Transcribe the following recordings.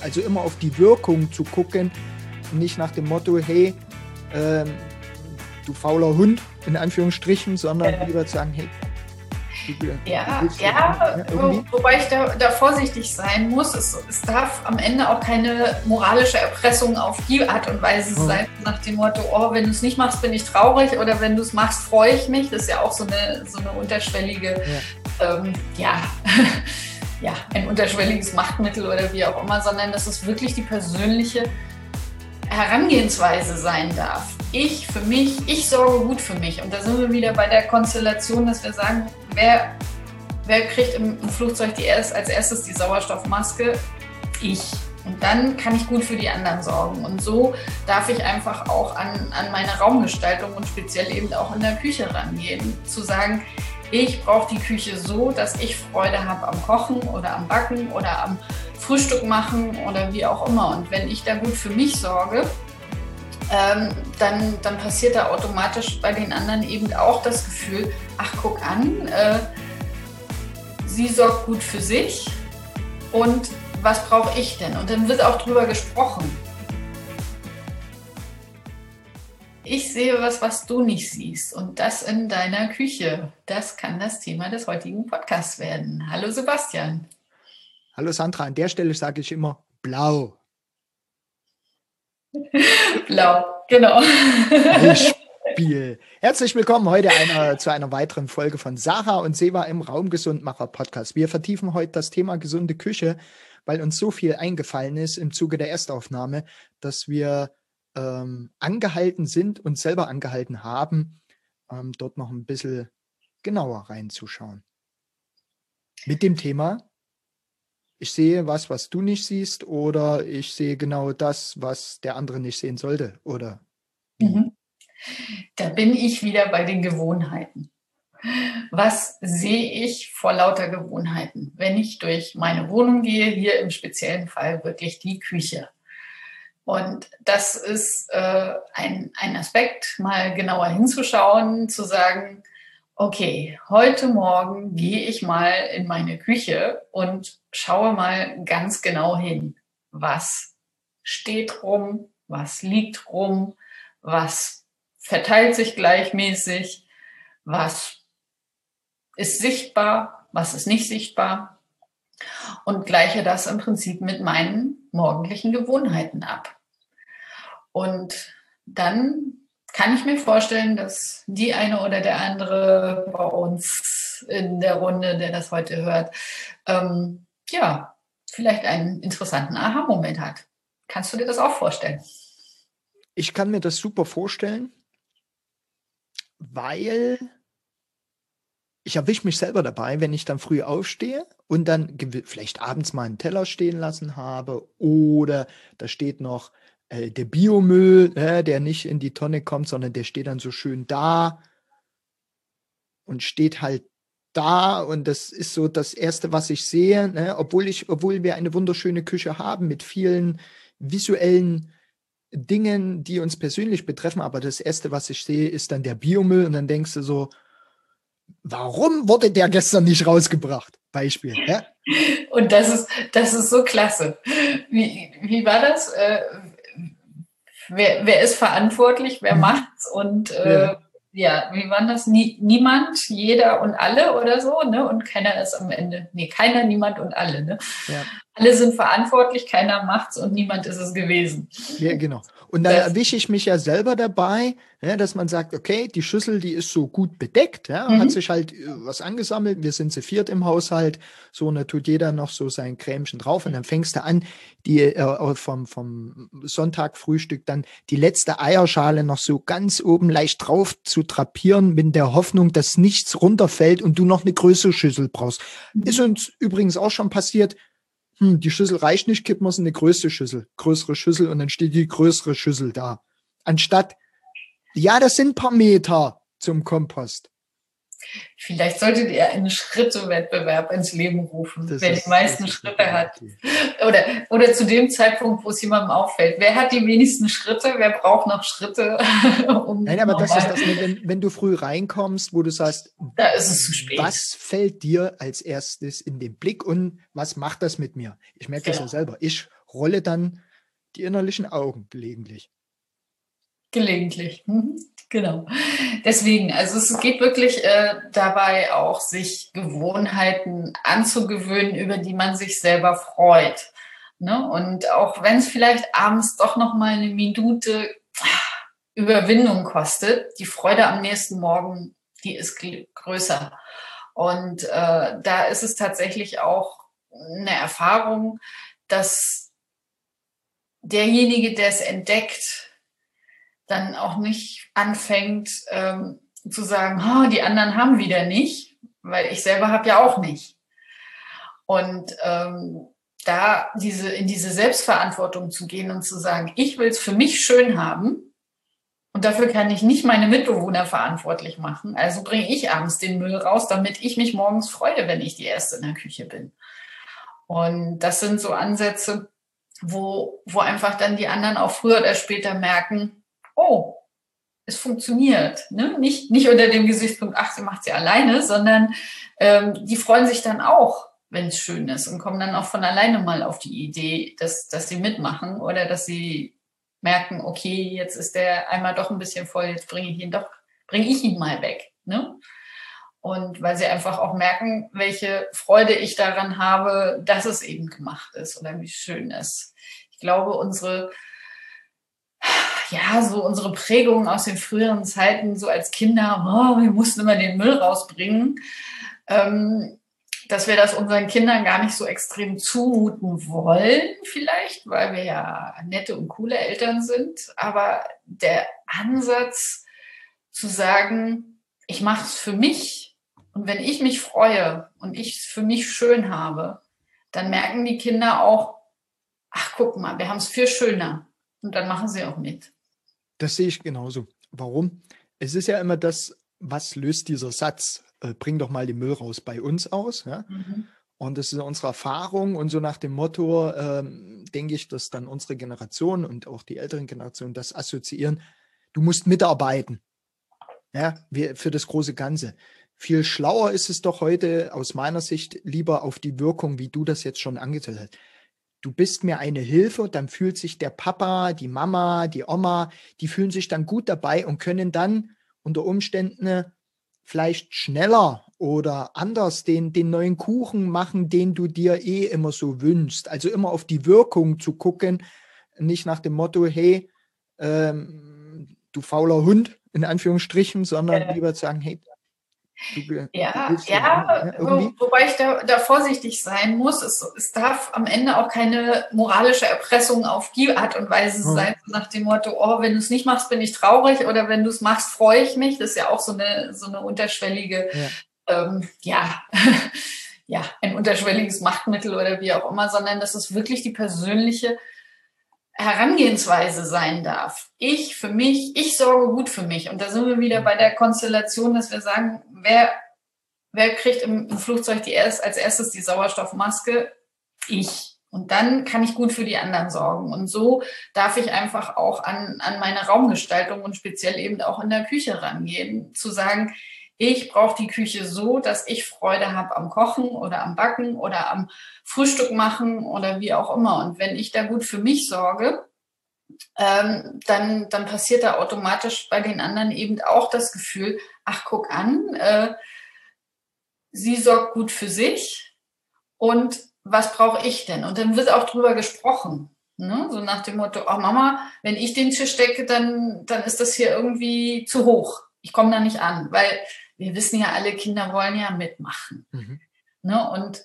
Also immer auf die Wirkung zu gucken, nicht nach dem Motto, hey, ähm, du fauler Hund, in Anführungsstrichen, sondern ja. lieber zu sagen, hey, ja, ja, wo, wobei ich da, da, vorsichtig sein muss. Es, es, darf am Ende auch keine moralische Erpressung auf die Art und Weise oh. sein, nach dem Motto, oh, wenn du es nicht machst, bin ich traurig oder wenn du es machst, freue ich mich. Das ist ja auch so eine, so eine unterschwellige, ja, ähm, ja. ja, ein unterschwelliges Machtmittel oder wie auch immer, sondern dass es wirklich die persönliche Herangehensweise sein darf. Ich für mich, ich sorge gut für mich. Und da sind wir wieder bei der Konstellation, dass wir sagen, wer, wer kriegt im, im Flugzeug die erst, als erstes die Sauerstoffmaske? Ich. Und dann kann ich gut für die anderen sorgen. Und so darf ich einfach auch an, an meine Raumgestaltung und speziell eben auch in der Küche rangehen. Zu sagen, ich brauche die Küche so, dass ich Freude habe am Kochen oder am Backen oder am Frühstück machen oder wie auch immer. Und wenn ich da gut für mich sorge, ähm, dann, dann passiert da automatisch bei den anderen eben auch das Gefühl, ach guck an, äh, sie sorgt gut für sich und was brauche ich denn? Und dann wird auch drüber gesprochen. Ich sehe was, was du nicht siehst und das in deiner Küche. Das kann das Thema des heutigen Podcasts werden. Hallo Sebastian. Hallo Sandra, an der Stelle sage ich immer blau. Blau, genau. Spiel. Herzlich willkommen heute einer, zu einer weiteren Folge von Sarah und Seva im Raumgesundmacher Podcast. Wir vertiefen heute das Thema gesunde Küche, weil uns so viel eingefallen ist im Zuge der Erstaufnahme, dass wir ähm, angehalten sind und selber angehalten haben, ähm, dort noch ein bisschen genauer reinzuschauen. Mit dem Thema ich sehe was, was du nicht siehst, oder ich sehe genau das, was der andere nicht sehen sollte, oder? Mhm. Da bin ich wieder bei den Gewohnheiten. Was sehe ich vor lauter Gewohnheiten? Wenn ich durch meine Wohnung gehe, hier im speziellen Fall wirklich die Küche. Und das ist äh, ein, ein Aspekt, mal genauer hinzuschauen, zu sagen, okay, heute Morgen gehe ich mal in meine Küche und schaue mal ganz genau hin, was steht rum, was liegt rum, was verteilt sich gleichmäßig, was ist sichtbar, was ist nicht sichtbar und gleiche das im Prinzip mit meinen morgendlichen Gewohnheiten ab. Und dann kann ich mir vorstellen, dass die eine oder der andere bei uns in der Runde, der das heute hört, ähm, ja, vielleicht einen interessanten Aha-Moment hat. Kannst du dir das auch vorstellen? Ich kann mir das super vorstellen, weil ich erwische mich selber dabei, wenn ich dann früh aufstehe und dann vielleicht abends mal einen Teller stehen lassen habe oder da steht noch äh, der Biomüll, äh, der nicht in die Tonne kommt, sondern der steht dann so schön da und steht halt da und das ist so das erste, was ich sehe, ne? obwohl ich, obwohl wir eine wunderschöne Küche haben mit vielen visuellen Dingen, die uns persönlich betreffen, aber das erste, was ich sehe, ist dann der Biomüll und dann denkst du so, warum wurde der gestern nicht rausgebracht? Beispiel. Ja? Und das ist, das ist so klasse. Wie, wie war das? Wer, wer ist verantwortlich, wer mhm. macht's und äh, ja. ja. wie war das? Nie, niemand, jeder und alle oder so, ne? Und keiner ist am Ende. Nee, keiner, niemand und alle, ne? Ja. Alle sind verantwortlich, keiner macht's und niemand ist es gewesen. Ja, genau. Und dann erwische ich mich ja selber dabei, ja, dass man sagt, okay, die Schüssel, die ist so gut bedeckt, ja, mhm. hat sich halt äh, was angesammelt, wir sind zu viert im Haushalt, so, und da tut jeder noch so sein Cremchen drauf und dann fängst du an, die äh, vom, vom Sonntagfrühstück dann die letzte Eierschale noch so ganz oben leicht drauf zu trapieren, mit der Hoffnung, dass nichts runterfällt und du noch eine größere Schüssel brauchst. Mhm. Ist uns übrigens auch schon passiert, hm, die Schüssel reicht nicht, kippen wir es in eine größere Schüssel, größere Schüssel und dann steht die größere Schüssel da. Anstatt, ja, das sind paar Meter zum Kompost. Vielleicht solltet ihr einen Schrittewettbewerb ins Leben rufen, das wer ist, die meisten Schritte hat. Oder, oder zu dem Zeitpunkt, wo es jemandem auffällt. Wer hat die wenigsten Schritte? Wer braucht noch Schritte? Um Nein, aber das ist das, wenn, wenn du früh reinkommst, wo du sagst, da ist es zu spät. was fällt dir als erstes in den Blick und was macht das mit mir? Ich merke das ja selber. Ich rolle dann die innerlichen Augen gelegentlich. Gelegentlich, mhm. genau. Deswegen, also es geht wirklich äh, dabei auch, sich Gewohnheiten anzugewöhnen, über die man sich selber freut. Ne? Und auch wenn es vielleicht abends doch noch mal eine Minute Überwindung kostet, die Freude am nächsten Morgen, die ist größer. Und äh, da ist es tatsächlich auch eine Erfahrung, dass derjenige, der es entdeckt, dann auch nicht anfängt ähm, zu sagen, oh, die anderen haben wieder nicht, weil ich selber habe ja auch nicht. Und ähm, da diese in diese Selbstverantwortung zu gehen und zu sagen, ich will es für mich schön haben und dafür kann ich nicht meine Mitbewohner verantwortlich machen. Also bringe ich abends den Müll raus, damit ich mich morgens freue, wenn ich die erste in der Küche bin. Und das sind so Ansätze, wo, wo einfach dann die anderen auch früher oder später merken, oh, es funktioniert. Ne? Nicht, nicht unter dem Gesichtspunkt, ach, sie macht sie alleine, sondern ähm, die freuen sich dann auch, wenn es schön ist und kommen dann auch von alleine mal auf die Idee, dass, dass sie mitmachen oder dass sie merken, okay, jetzt ist der einmal doch ein bisschen voll, jetzt bringe ich ihn doch, bringe ich ihn mal weg. Ne? Und weil sie einfach auch merken, welche Freude ich daran habe, dass es eben gemacht ist oder wie schön es. Ich glaube, unsere ja, so unsere Prägungen aus den früheren Zeiten, so als Kinder, oh, wir mussten immer den Müll rausbringen, ähm, dass wir das unseren Kindern gar nicht so extrem zumuten wollen, vielleicht, weil wir ja nette und coole Eltern sind. Aber der Ansatz zu sagen, ich mache es für mich und wenn ich mich freue und ich es für mich schön habe, dann merken die Kinder auch, ach guck mal, wir haben es viel schöner. Und dann machen sie auch mit. Das sehe ich genauso. Warum? Es ist ja immer das, was löst dieser Satz? Äh, bring doch mal den Müll raus bei uns aus. Ja? Mhm. Und das ist unsere Erfahrung und so nach dem Motto, ähm, denke ich, dass dann unsere Generation und auch die älteren Generationen das assoziieren. Du musst mitarbeiten. Ja, für das große Ganze. Viel schlauer ist es doch heute aus meiner Sicht lieber auf die Wirkung, wie du das jetzt schon angezählt hast du bist mir eine Hilfe, dann fühlt sich der Papa, die Mama, die Oma, die fühlen sich dann gut dabei und können dann unter Umständen vielleicht schneller oder anders den, den neuen Kuchen machen, den du dir eh immer so wünschst. Also immer auf die Wirkung zu gucken, nicht nach dem Motto, hey, ähm, du fauler Hund, in Anführungsstrichen, sondern ja. lieber zu sagen, hey, Du, ja, du ja, wo, wobei ich da, da, vorsichtig sein muss. Es, es, darf am Ende auch keine moralische Erpressung auf die Art und Weise hm. sein, nach dem Motto, oh, wenn du es nicht machst, bin ich traurig oder wenn du es machst, freue ich mich. Das ist ja auch so eine, so eine unterschwellige, ja, ähm, ja, ja, ein unterschwelliges Machtmittel oder wie auch immer, sondern das ist wirklich die persönliche Herangehensweise sein darf. Ich für mich, ich sorge gut für mich. Und da sind wir wieder bei der Konstellation, dass wir sagen, wer, wer kriegt im, Flugzeug die erst, als erstes die Sauerstoffmaske? Ich. Und dann kann ich gut für die anderen sorgen. Und so darf ich einfach auch an, an meine Raumgestaltung und speziell eben auch in der Küche rangehen, zu sagen, ich brauche die Küche so, dass ich Freude habe am Kochen oder am Backen oder am Frühstück machen oder wie auch immer. Und wenn ich da gut für mich sorge, ähm, dann, dann passiert da automatisch bei den anderen eben auch das Gefühl, ach, guck an, äh, sie sorgt gut für sich und was brauche ich denn? Und dann wird auch drüber gesprochen. Ne? So nach dem Motto, oh Mama, wenn ich den Tisch decke, dann, dann ist das hier irgendwie zu hoch. Ich komme da nicht an, weil wir wissen ja alle, Kinder wollen ja mitmachen. Mhm. Ne? Und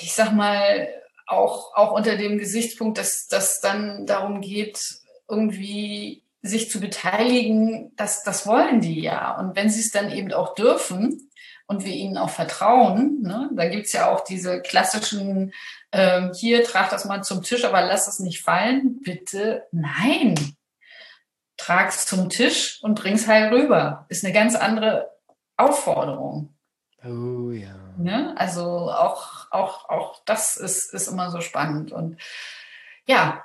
ich sag mal, auch, auch unter dem Gesichtspunkt, dass das dann darum geht, irgendwie sich zu beteiligen, das, das wollen die ja. Und wenn sie es dann eben auch dürfen und wir ihnen auch vertrauen, ne, da gibt's ja auch diese klassischen, ähm, hier, trag das mal zum Tisch, aber lass es nicht fallen. Bitte, nein, trag's zum Tisch und bring's heil rüber. Ist eine ganz andere Aufforderung. Oh ja. Ne? Also auch, auch, auch das ist, ist immer so spannend. Und ja,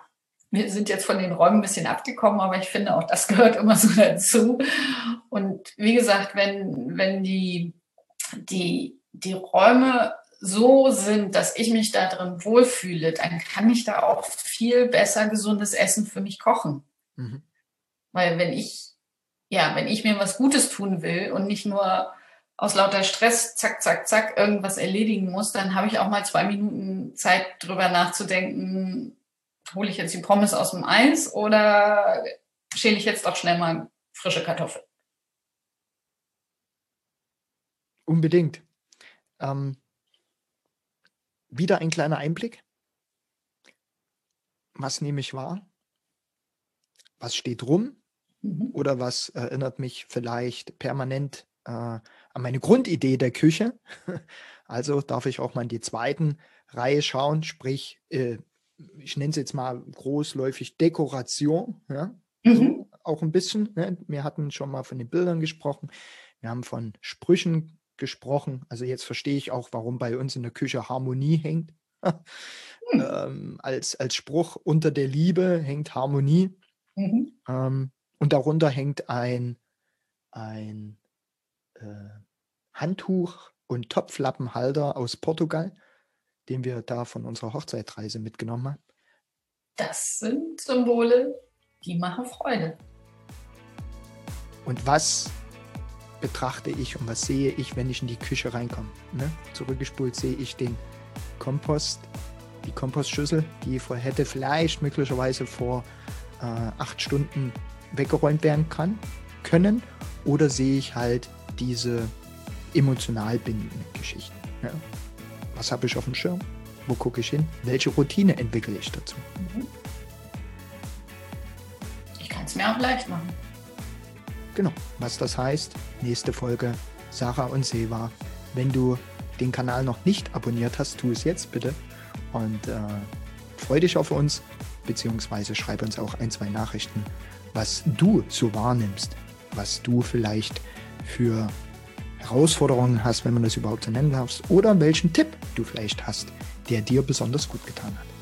wir sind jetzt von den Räumen ein bisschen abgekommen, aber ich finde auch, das gehört immer so dazu. Und wie gesagt, wenn, wenn die, die, die Räume so sind, dass ich mich da drin wohlfühle, dann kann ich da auch viel besser gesundes Essen für mich kochen. Mhm. Weil wenn ich, ja, wenn ich mir was Gutes tun will und nicht nur aus lauter Stress, zack, zack, zack, irgendwas erledigen muss, dann habe ich auch mal zwei Minuten Zeit drüber nachzudenken, hole ich jetzt die Pommes aus dem Eis oder schäle ich jetzt doch schnell mal frische Kartoffeln? Unbedingt. Ähm, wieder ein kleiner Einblick. Was nehme ich wahr? Was steht rum? Mhm. Oder was erinnert mich vielleicht permanent äh, an meine Grundidee der Küche? Also darf ich auch mal in die zweiten Reihe schauen, sprich, äh, ich nenne es jetzt mal großläufig Dekoration. Ja? Mhm. So, auch ein bisschen. Ne? Wir hatten schon mal von den Bildern gesprochen. Wir haben von Sprüchen gesprochen. Also jetzt verstehe ich auch, warum bei uns in der Küche Harmonie hängt. hm. ähm, als, als Spruch unter der Liebe hängt Harmonie. Mhm. Ähm, und darunter hängt ein, ein äh, Handtuch und Topflappenhalter aus Portugal, den wir da von unserer Hochzeitreise mitgenommen haben. Das sind Symbole, die machen Freude. Und was betrachte ich und was sehe ich, wenn ich in die Küche reinkomme? Ne? Zurückgespult sehe ich den Kompost, die Kompostschüssel, die vor, hätte vielleicht möglicherweise vor äh, acht Stunden weggeräumt werden kann, können. Oder sehe ich halt diese emotional bindenden Geschichten. Ja? Was habe ich auf dem Schirm? Wo gucke ich hin? Welche Routine entwickle ich dazu? Mhm. Ich kann es mir auch leicht machen. Genau, was das heißt, nächste Folge Sarah und Seva. Wenn du den Kanal noch nicht abonniert hast, tu es jetzt bitte und äh, freu dich auf uns, beziehungsweise schreib uns auch ein, zwei Nachrichten, was du so wahrnimmst, was du vielleicht für Herausforderungen hast, wenn man das überhaupt so nennen darf, oder welchen Tipp du vielleicht hast, der dir besonders gut getan hat.